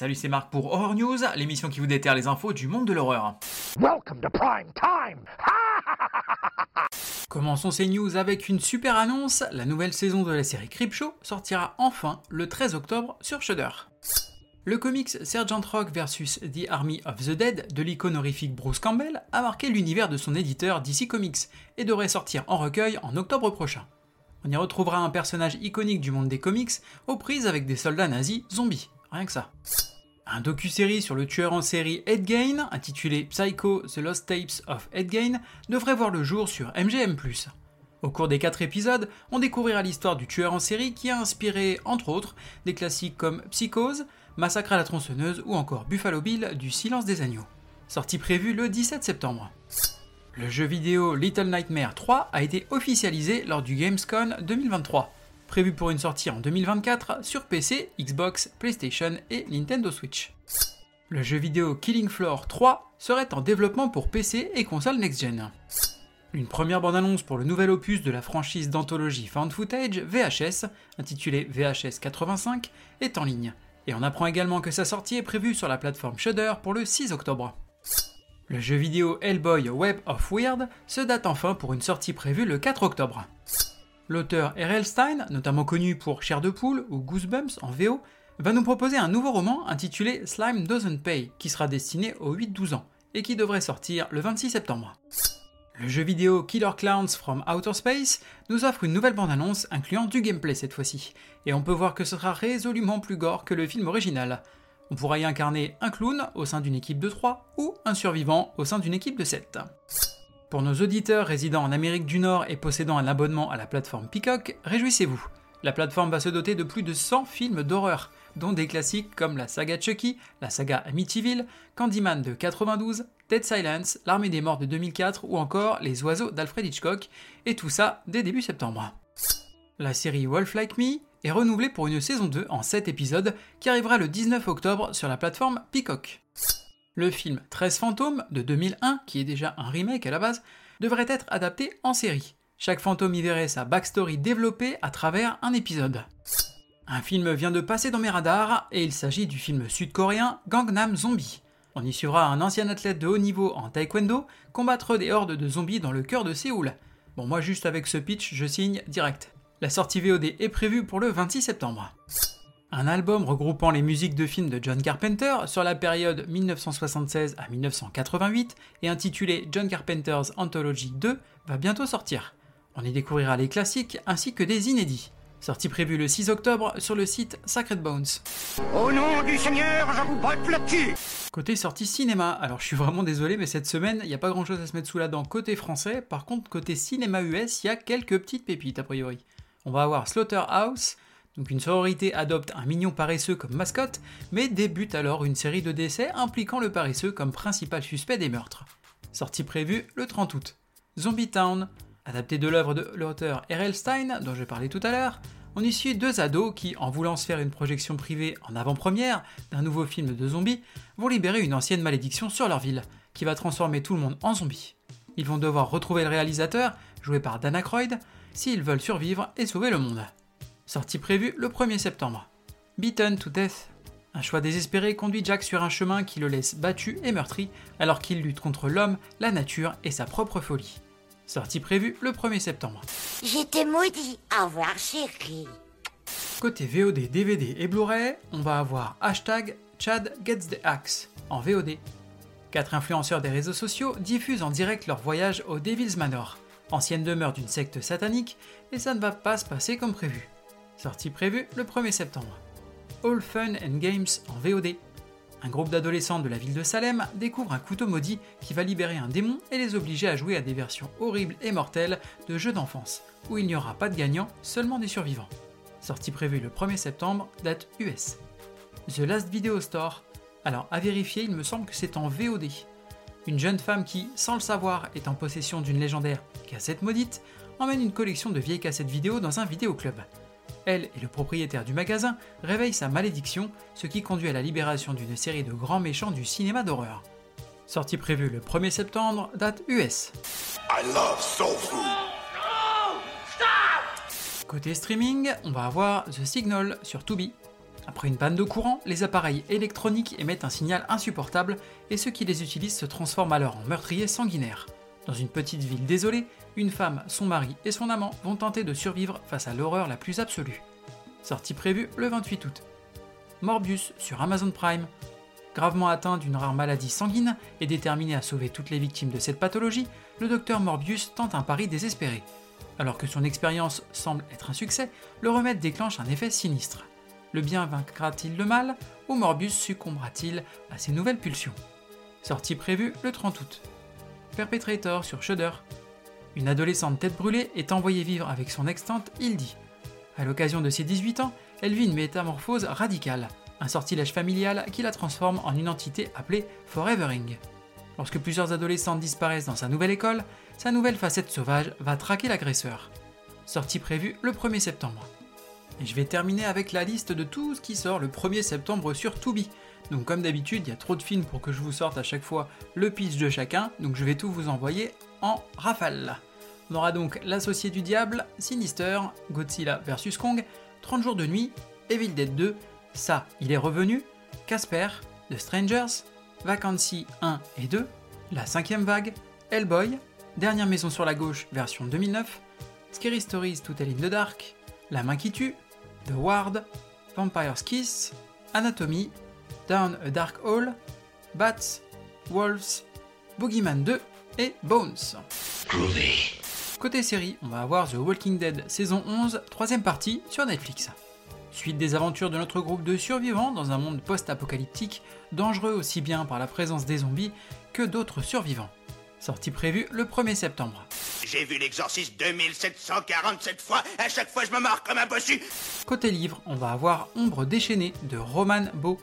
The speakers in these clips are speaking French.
Salut, c'est Marc pour Horror News, l'émission qui vous déterre les infos du monde de l'horreur. Welcome to prime time. Commençons ces news avec une super annonce, la nouvelle saison de la série Creepshow sortira enfin le 13 octobre sur Shudder. Le comics Sergeant Rock vs The Army of the Dead de l'icône horrifique Bruce Campbell a marqué l'univers de son éditeur DC Comics et devrait sortir en recueil en octobre prochain. On y retrouvera un personnage iconique du monde des comics aux prises avec des soldats nazis zombies, rien que ça. Un docu-série sur le tueur en série Ed Gein, intitulé Psycho The Lost Tapes of Ed Gein, devrait voir le jour sur MGM+. Au cours des 4 épisodes, on découvrira l'histoire du tueur en série qui a inspiré, entre autres, des classiques comme Psychose, Massacre à la tronçonneuse ou encore Buffalo Bill du Silence des Agneaux. Sortie prévue le 17 septembre. Le jeu vidéo Little Nightmare 3 a été officialisé lors du Gamescom 2023 prévu pour une sortie en 2024 sur PC, Xbox, PlayStation et Nintendo Switch. Le jeu vidéo Killing Floor 3 serait en développement pour PC et console next-gen. Une première bande-annonce pour le nouvel opus de la franchise d'anthologie Found Footage VHS, intitulé VHS 85, est en ligne. Et on apprend également que sa sortie est prévue sur la plateforme Shudder pour le 6 octobre. Le jeu vidéo Hellboy Web of Weird se date enfin pour une sortie prévue le 4 octobre. L'auteur R.L. Stein, notamment connu pour Chair de poule ou Goosebumps en VO, va nous proposer un nouveau roman intitulé Slime Doesn't Pay, qui sera destiné aux 8-12 ans, et qui devrait sortir le 26 septembre. Le jeu vidéo Killer Clowns from Outer Space nous offre une nouvelle bande-annonce incluant du gameplay cette fois-ci, et on peut voir que ce sera résolument plus gore que le film original. On pourra y incarner un clown au sein d'une équipe de 3 ou un survivant au sein d'une équipe de 7. Pour nos auditeurs résidant en Amérique du Nord et possédant un abonnement à la plateforme Peacock, réjouissez-vous. La plateforme va se doter de plus de 100 films d'horreur, dont des classiques comme la saga Chucky, la saga Amityville, Candyman de 92, Dead Silence, L'Armée des Morts de 2004 ou encore Les Oiseaux d'Alfred Hitchcock, et tout ça dès début septembre. La série Wolf Like Me est renouvelée pour une saison 2 en 7 épisodes qui arrivera le 19 octobre sur la plateforme Peacock. Le film 13 fantômes de 2001, qui est déjà un remake à la base, devrait être adapté en série. Chaque fantôme y verrait sa backstory développée à travers un épisode. Un film vient de passer dans mes radars et il s'agit du film sud-coréen Gangnam Zombie. On y suivra un ancien athlète de haut niveau en taekwondo combattre des hordes de zombies dans le cœur de Séoul. Bon, moi juste avec ce pitch, je signe direct. La sortie VOD est prévue pour le 26 septembre un album regroupant les musiques de films de John Carpenter sur la période 1976 à 1988 et intitulé John Carpenter's Anthology 2 va bientôt sortir. On y découvrira les classiques ainsi que des inédits. Sortie prévue le 6 octobre sur le site Sacred Bones. Au nom du Seigneur, je vous botte le cul Côté sortie cinéma, alors je suis vraiment désolé, mais cette semaine, il n'y a pas grand chose à se mettre sous la dent côté français. Par contre, côté cinéma US, il y a quelques petites pépites a priori. On va avoir Slaughterhouse, donc une sororité adopte un mignon paresseux comme mascotte, mais débute alors une série de décès impliquant le paresseux comme principal suspect des meurtres. Sortie prévue le 30 août. Zombie Town, adapté de l'œuvre de l'auteur R.L. Stein, dont je parlais tout à l'heure, on y suit deux ados qui, en voulant se faire une projection privée en avant-première d'un nouveau film de zombies, vont libérer une ancienne malédiction sur leur ville, qui va transformer tout le monde en zombies. Ils vont devoir retrouver le réalisateur, joué par Dana Croyd, s'ils veulent survivre et sauver le monde sortie prévue le 1er septembre. Beaten to Death. Un choix désespéré conduit Jack sur un chemin qui le laisse battu et meurtri alors qu'il lutte contre l'homme, la nature et sa propre folie. Sortie prévue le 1er septembre. J'étais maudit. Au revoir, chérie. Côté VOD, DVD et Blu-ray, on va avoir hashtag Chad Gets the Axe en VOD. Quatre influenceurs des réseaux sociaux diffusent en direct leur voyage au Devil's Manor, ancienne demeure d'une secte satanique, et ça ne va pas se passer comme prévu sortie prévue le 1er septembre. All Fun and Games en VOD. Un groupe d'adolescents de la ville de Salem découvre un couteau maudit qui va libérer un démon et les obliger à jouer à des versions horribles et mortelles de jeux d'enfance, où il n'y aura pas de gagnants, seulement des survivants. Sortie prévue le 1er septembre, date US. The Last Video Store. Alors à vérifier, il me semble que c'est en VOD. Une jeune femme qui, sans le savoir, est en possession d'une légendaire cassette maudite, emmène une collection de vieilles cassettes vidéo dans un vidéoclub elle et le propriétaire du magasin réveillent sa malédiction, ce qui conduit à la libération d'une série de grands méchants du cinéma d'horreur. Sortie prévue le 1er septembre, date US. Côté streaming, on va avoir The Signal sur Tubi. Après une panne de courant, les appareils électroniques émettent un signal insupportable et ceux qui les utilisent se transforment alors en meurtriers sanguinaires. Dans une petite ville désolée, une femme, son mari et son amant vont tenter de survivre face à l'horreur la plus absolue. Sortie prévue le 28 août. Morbius sur Amazon Prime. Gravement atteint d'une rare maladie sanguine et déterminé à sauver toutes les victimes de cette pathologie, le docteur Morbius tente un pari désespéré. Alors que son expérience semble être un succès, le remède déclenche un effet sinistre. Le bien vaincra-t-il le mal ou Morbius succombera-t-il à ses nouvelles pulsions? Sortie prévue le 30 août. Perpetrator sur Shudder. Une adolescente tête brûlée est envoyée vivre avec son ex-tante Hildy. À l'occasion de ses 18 ans, elle vit une métamorphose radicale, un sortilège familial qui la transforme en une entité appelée Forevering. Lorsque plusieurs adolescentes disparaissent dans sa nouvelle école, sa nouvelle facette sauvage va traquer l'agresseur. Sortie prévue le 1er septembre. Et je vais terminer avec la liste de tout ce qui sort le 1er septembre sur Tubi. Donc comme d'habitude, il y a trop de films pour que je vous sorte à chaque fois le pitch de chacun, donc je vais tout vous envoyer en rafale. On aura donc L'Associé du Diable, Sinister, Godzilla vs Kong, 30 jours de nuit, Evil Dead 2, Ça, il est revenu, Casper, The Strangers, Vacancy 1 et 2, La cinquième vague, Hellboy, Dernière maison sur la gauche, version 2009, Scary Stories To Tell in the Dark, La main qui tue, The Ward, Vampire's Kiss, Anatomy, Down a Dark Hole, Bats, Wolves, Boogeyman 2 et Bones. Côté série, on va avoir The Walking Dead saison 11, troisième partie sur Netflix. Suite des aventures de notre groupe de survivants dans un monde post-apocalyptique, dangereux aussi bien par la présence des zombies que d'autres survivants. Sortie prévue le 1er septembre. J'ai vu l'exorciste 2747 fois, à chaque fois je me marre comme un bossu Côté livre, on va avoir Ombre déchaînée de Roman Beau.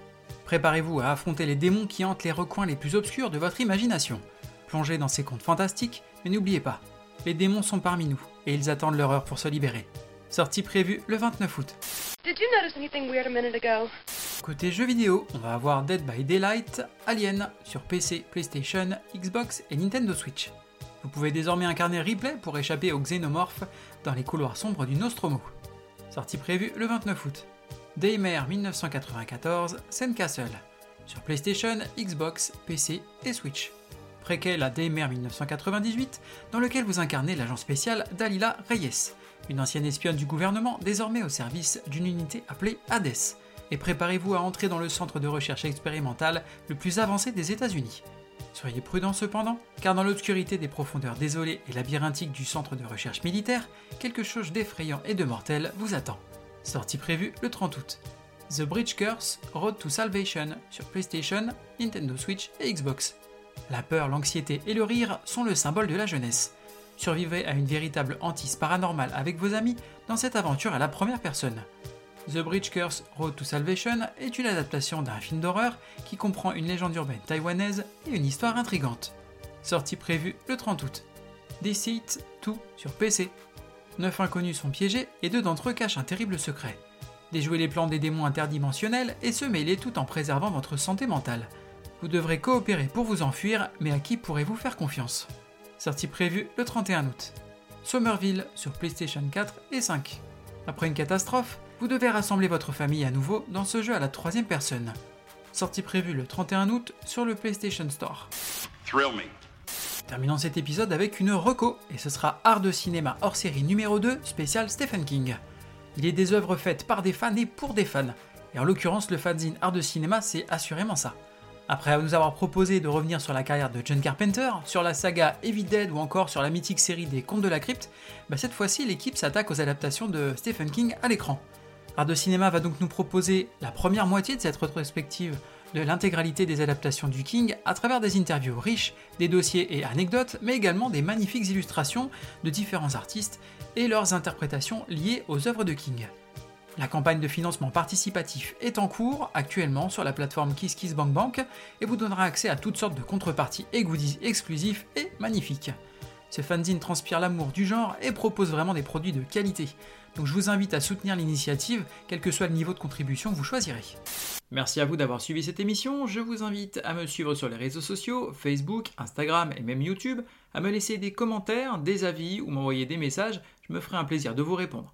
Préparez-vous à affronter les démons qui hantent les recoins les plus obscurs de votre imagination. Plongez dans ces contes fantastiques, mais n'oubliez pas, les démons sont parmi nous et ils attendent leur heure pour se libérer. Sortie prévue le 29 août. Did you notice anything weird a minute ago? Côté jeux vidéo, on va avoir Dead by Daylight, Alien sur PC, PlayStation, Xbox et Nintendo Switch. Vous pouvez désormais incarner Ripley pour échapper aux xénomorphes dans les couloirs sombres du Nostromo. Sortie prévue le 29 août. Daymare 1994, Sandcastle sur PlayStation, Xbox, PC et Switch. Préquel à Daymare 1998, dans lequel vous incarnez l'agent spécial Dalila Reyes, une ancienne espionne du gouvernement désormais au service d'une unité appelée Hades. Et préparez-vous à entrer dans le centre de recherche expérimentale le plus avancé des États-Unis. Soyez prudents cependant, car dans l'obscurité des profondeurs désolées et labyrinthiques du centre de recherche militaire, quelque chose d'effrayant et de mortel vous attend. Sortie prévue le 30 août. The Bridge Curse Road to Salvation sur PlayStation, Nintendo Switch et Xbox. La peur, l'anxiété et le rire sont le symbole de la jeunesse. Survivez à une véritable hantise paranormale avec vos amis dans cette aventure à la première personne. The Bridge Curse Road to Salvation est une adaptation d'un film d'horreur qui comprend une légende urbaine taïwanaise et une histoire intrigante. Sortie prévue le 30 août. Deceit 2 sur PC. Neuf inconnus sont piégés et deux d'entre eux cachent un terrible secret. Déjouez les plans des démons interdimensionnels et se mêler tout en préservant votre santé mentale. Vous devrez coopérer pour vous enfuir, mais à qui pourrez-vous faire confiance? Sortie prévue le 31 août. Somerville sur PlayStation 4 et 5. Après une catastrophe, vous devez rassembler votre famille à nouveau dans ce jeu à la troisième personne. Sortie prévue le 31 août sur le PlayStation Store. Thrill me. Terminons cet épisode avec une reco, et ce sera Art de cinéma hors série numéro 2, spécial Stephen King. Il est des œuvres faites par des fans et pour des fans, et en l'occurrence le fanzine Art de cinéma c'est assurément ça. Après nous avoir proposé de revenir sur la carrière de John Carpenter, sur la saga Evil Dead ou encore sur la mythique série des Contes de la Crypte, bah cette fois-ci l'équipe s'attaque aux adaptations de Stephen King à l'écran. Art de cinéma va donc nous proposer la première moitié de cette rétrospective de l'intégralité des adaptations du King à travers des interviews riches, des dossiers et anecdotes, mais également des magnifiques illustrations de différents artistes et leurs interprétations liées aux œuvres de King. La campagne de financement participatif est en cours actuellement sur la plateforme KissKissBankBank et vous donnera accès à toutes sortes de contreparties et goodies exclusifs et magnifiques. Ce fanzine transpire l'amour du genre et propose vraiment des produits de qualité. Donc je vous invite à soutenir l'initiative, quel que soit le niveau de contribution que vous choisirez. Merci à vous d'avoir suivi cette émission. Je vous invite à me suivre sur les réseaux sociaux, Facebook, Instagram et même YouTube, à me laisser des commentaires, des avis ou m'envoyer des messages. Je me ferai un plaisir de vous répondre.